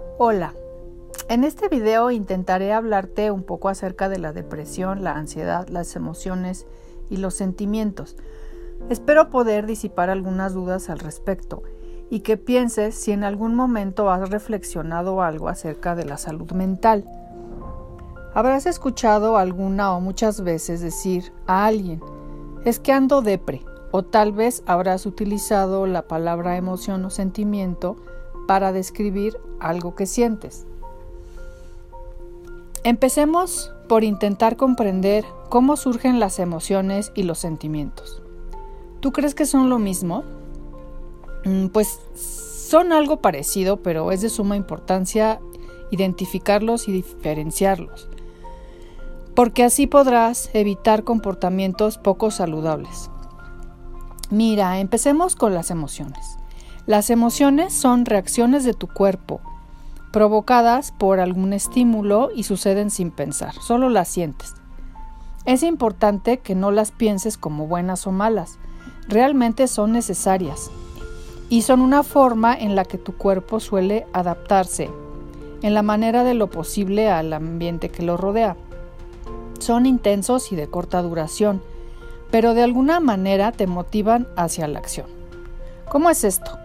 Hola, en este video intentaré hablarte un poco acerca de la depresión, la ansiedad, las emociones y los sentimientos. Espero poder disipar algunas dudas al respecto y que pienses si en algún momento has reflexionado algo acerca de la salud mental. Habrás escuchado alguna o muchas veces decir a alguien, es que ando depre, o tal vez habrás utilizado la palabra emoción o sentimiento para describir algo que sientes. Empecemos por intentar comprender cómo surgen las emociones y los sentimientos. ¿Tú crees que son lo mismo? Mm, pues son algo parecido, pero es de suma importancia identificarlos y diferenciarlos, porque así podrás evitar comportamientos poco saludables. Mira, empecemos con las emociones. Las emociones son reacciones de tu cuerpo provocadas por algún estímulo y suceden sin pensar, solo las sientes. Es importante que no las pienses como buenas o malas, realmente son necesarias y son una forma en la que tu cuerpo suele adaptarse en la manera de lo posible al ambiente que lo rodea. Son intensos y de corta duración, pero de alguna manera te motivan hacia la acción. ¿Cómo es esto?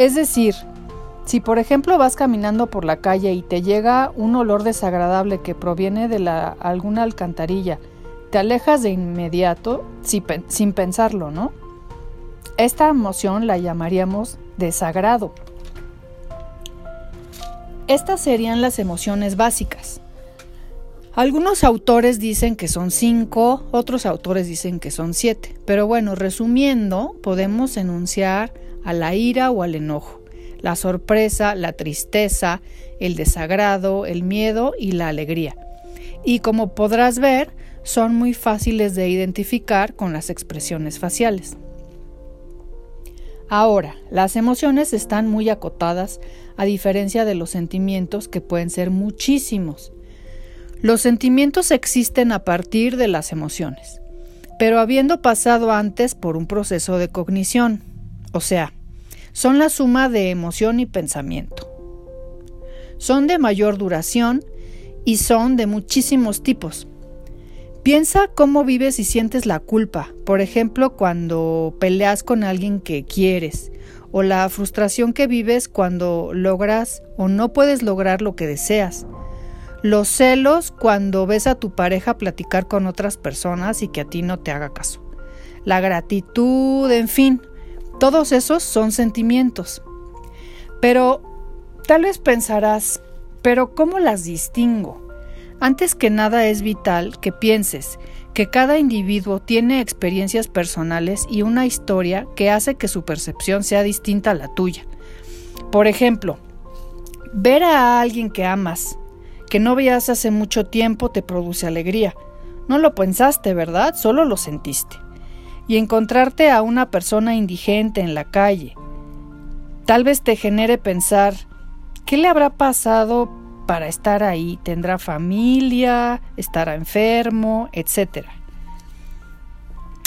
Es decir, si por ejemplo vas caminando por la calle y te llega un olor desagradable que proviene de alguna alcantarilla, te alejas de inmediato sin pensarlo, ¿no? Esta emoción la llamaríamos desagrado. Estas serían las emociones básicas. Algunos autores dicen que son cinco, otros autores dicen que son siete. Pero bueno, resumiendo, podemos enunciar a la ira o al enojo, la sorpresa, la tristeza, el desagrado, el miedo y la alegría. Y como podrás ver, son muy fáciles de identificar con las expresiones faciales. Ahora, las emociones están muy acotadas a diferencia de los sentimientos que pueden ser muchísimos. Los sentimientos existen a partir de las emociones, pero habiendo pasado antes por un proceso de cognición, o sea, son la suma de emoción y pensamiento. Son de mayor duración y son de muchísimos tipos. Piensa cómo vives y sientes la culpa, por ejemplo, cuando peleas con alguien que quieres, o la frustración que vives cuando logras o no puedes lograr lo que deseas. Los celos cuando ves a tu pareja platicar con otras personas y que a ti no te haga caso. La gratitud, en fin, todos esos son sentimientos. Pero tal vez pensarás, pero ¿cómo las distingo? Antes que nada es vital que pienses que cada individuo tiene experiencias personales y una historia que hace que su percepción sea distinta a la tuya. Por ejemplo, ver a alguien que amas, que no veías hace mucho tiempo, te produce alegría. No lo pensaste, ¿verdad? Solo lo sentiste y encontrarte a una persona indigente en la calle. Tal vez te genere pensar, ¿qué le habrá pasado para estar ahí? ¿Tendrá familia? ¿Estará enfermo? Etcétera.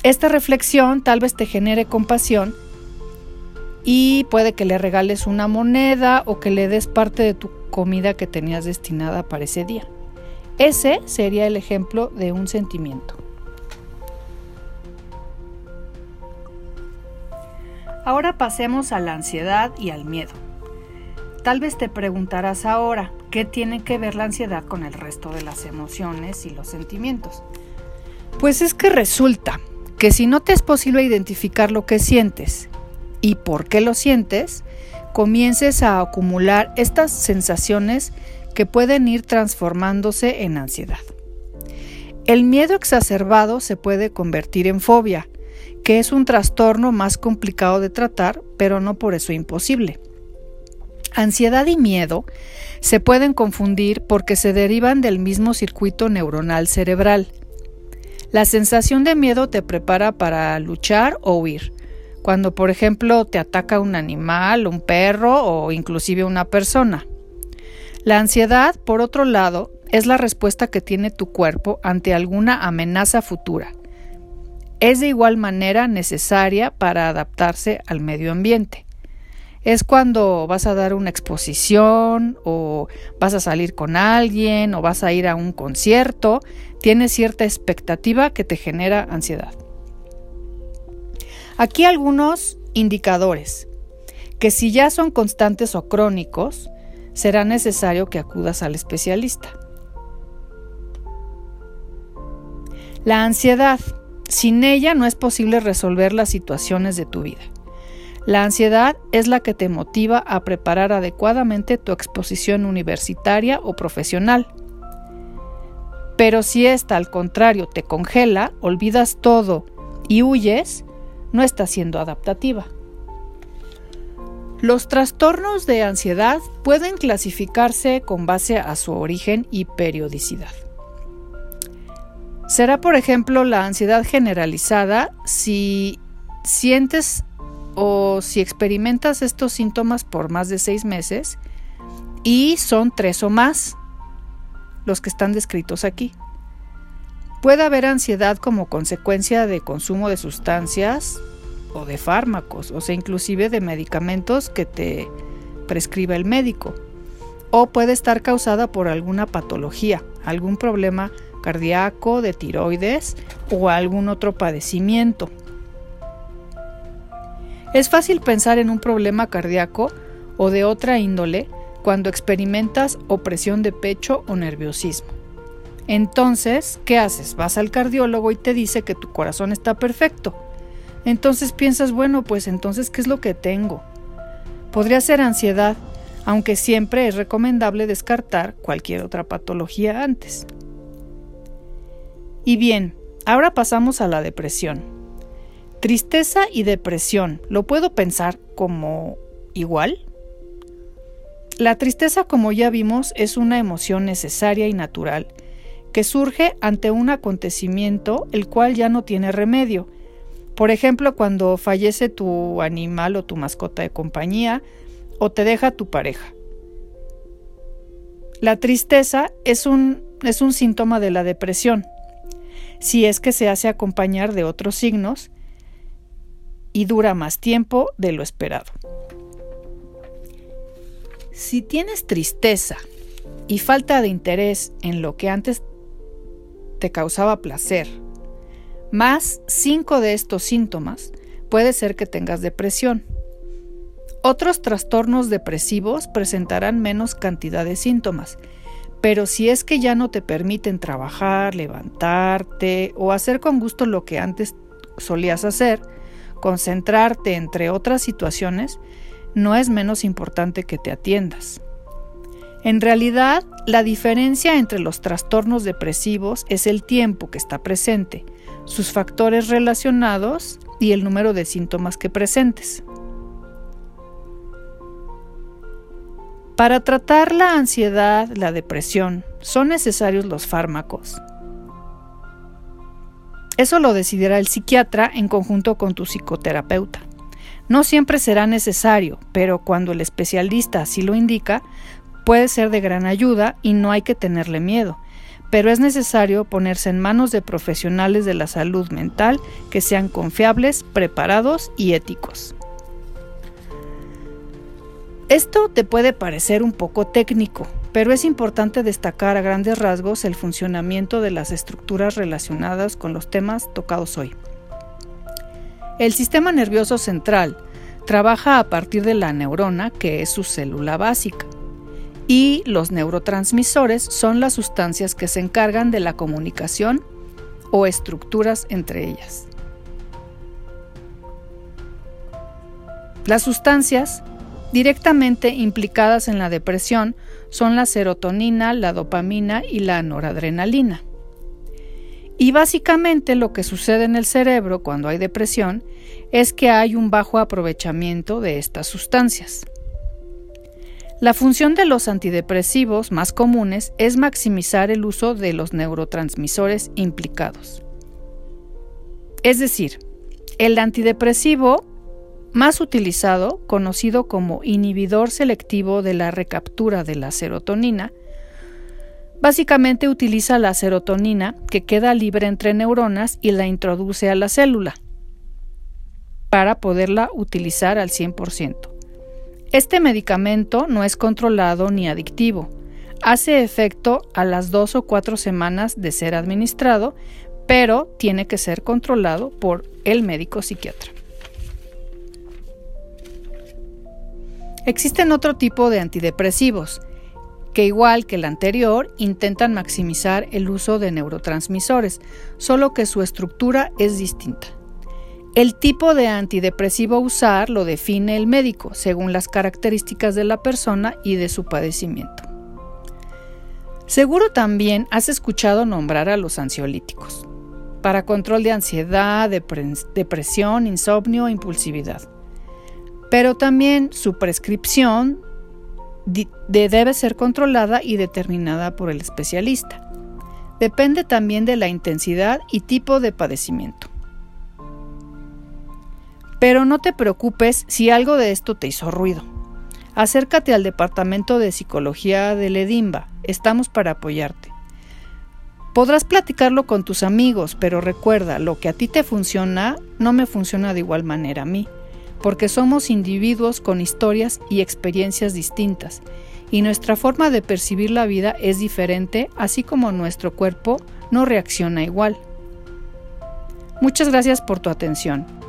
Esta reflexión tal vez te genere compasión y puede que le regales una moneda o que le des parte de tu comida que tenías destinada para ese día. Ese sería el ejemplo de un sentimiento. Ahora pasemos a la ansiedad y al miedo. Tal vez te preguntarás ahora, ¿qué tiene que ver la ansiedad con el resto de las emociones y los sentimientos? Pues es que resulta que si no te es posible identificar lo que sientes y por qué lo sientes, comiences a acumular estas sensaciones que pueden ir transformándose en ansiedad. El miedo exacerbado se puede convertir en fobia, que es un trastorno más complicado de tratar, pero no por eso imposible. Ansiedad y miedo se pueden confundir porque se derivan del mismo circuito neuronal cerebral. La sensación de miedo te prepara para luchar o huir. Cuando, por ejemplo, te ataca un animal, un perro o inclusive una persona. La ansiedad, por otro lado, es la respuesta que tiene tu cuerpo ante alguna amenaza futura es de igual manera necesaria para adaptarse al medio ambiente. es cuando vas a dar una exposición o vas a salir con alguien o vas a ir a un concierto, tienes cierta expectativa que te genera ansiedad. Aquí algunos indicadores que si ya son constantes o crónicos, será necesario que acudas al especialista. La ansiedad. Sin ella no es posible resolver las situaciones de tu vida. La ansiedad es la que te motiva a preparar adecuadamente tu exposición universitaria o profesional. Pero si esta al contrario te congela, olvidas todo y huyes, no está siendo adaptativa. Los trastornos de ansiedad pueden clasificarse con base a su origen y periodicidad. Será, por ejemplo, la ansiedad generalizada si sientes o si experimentas estos síntomas por más de seis meses y son tres o más los que están descritos aquí. Puede haber ansiedad como consecuencia de consumo de sustancias o de fármacos, o sea, inclusive de medicamentos que te prescribe el médico. O puede estar causada por alguna patología, algún problema cardíaco, de tiroides o algún otro padecimiento. Es fácil pensar en un problema cardíaco o de otra índole cuando experimentas opresión de pecho o nerviosismo. Entonces, ¿qué haces? Vas al cardiólogo y te dice que tu corazón está perfecto. Entonces piensas, bueno, pues entonces, ¿qué es lo que tengo? Podría ser ansiedad, aunque siempre es recomendable descartar cualquier otra patología antes. Y bien, ahora pasamos a la depresión. Tristeza y depresión, ¿lo puedo pensar como igual? La tristeza, como ya vimos, es una emoción necesaria y natural que surge ante un acontecimiento el cual ya no tiene remedio. Por ejemplo, cuando fallece tu animal o tu mascota de compañía o te deja tu pareja. La tristeza es un, es un síntoma de la depresión, si es que se hace acompañar de otros signos y dura más tiempo de lo esperado. Si tienes tristeza y falta de interés en lo que antes te causaba placer, más cinco de estos síntomas, puede ser que tengas depresión. Otros trastornos depresivos presentarán menos cantidad de síntomas, pero si es que ya no te permiten trabajar, levantarte o hacer con gusto lo que antes solías hacer, concentrarte entre otras situaciones, no es menos importante que te atiendas. En realidad, la diferencia entre los trastornos depresivos es el tiempo que está presente, sus factores relacionados y el número de síntomas que presentes. Para tratar la ansiedad, la depresión, son necesarios los fármacos, eso lo decidirá el psiquiatra en conjunto con tu psicoterapeuta. No siempre será necesario, pero cuando el especialista así lo indica, puede ser de gran ayuda y no hay que tenerle miedo. Pero es necesario ponerse en manos de profesionales de la salud mental que sean confiables, preparados y éticos. Esto te puede parecer un poco técnico, pero es importante destacar a grandes rasgos el funcionamiento de las estructuras relacionadas con los temas tocados hoy. El sistema nervioso central trabaja a partir de la neurona, que es su célula básica, y los neurotransmisores son las sustancias que se encargan de la comunicación o estructuras entre ellas. Las sustancias directamente implicadas en la depresión son la serotonina, la dopamina y la noradrenalina. Y básicamente lo que sucede en el cerebro cuando hay depresión es que hay un bajo aprovechamiento de estas sustancias. La función de los antidepresivos más comunes es maximizar el uso de los neurotransmisores implicados. Es decir, el antidepresivo más utilizado, conocido como inhibidor selectivo de la recaptura de la serotonina, básicamente utiliza la serotonina que queda libre entre neuronas y la introduce a la célula para poderla utilizar al 100%. Este medicamento no es controlado ni adictivo. Hace efecto a las dos o cuatro semanas de ser administrado, pero tiene que ser controlado por el médico psiquiatra. Existen otro tipo de antidepresivos, que igual que el anterior intentan maximizar el uso de neurotransmisores, solo que su estructura es distinta. El tipo de antidepresivo a usar lo define el médico según las características de la persona y de su padecimiento. Seguro también has escuchado nombrar a los ansiolíticos para control de ansiedad, depresión, insomnio e impulsividad. Pero también su prescripción debe ser controlada y determinada por el especialista. Depende también de la intensidad y tipo de padecimiento. Pero no te preocupes si algo de esto te hizo ruido. Acércate al departamento de psicología del Edimba, estamos para apoyarte. Podrás platicarlo con tus amigos, pero recuerda, lo que a ti te funciona no me funciona de igual manera a mí porque somos individuos con historias y experiencias distintas, y nuestra forma de percibir la vida es diferente, así como nuestro cuerpo no reacciona igual. Muchas gracias por tu atención.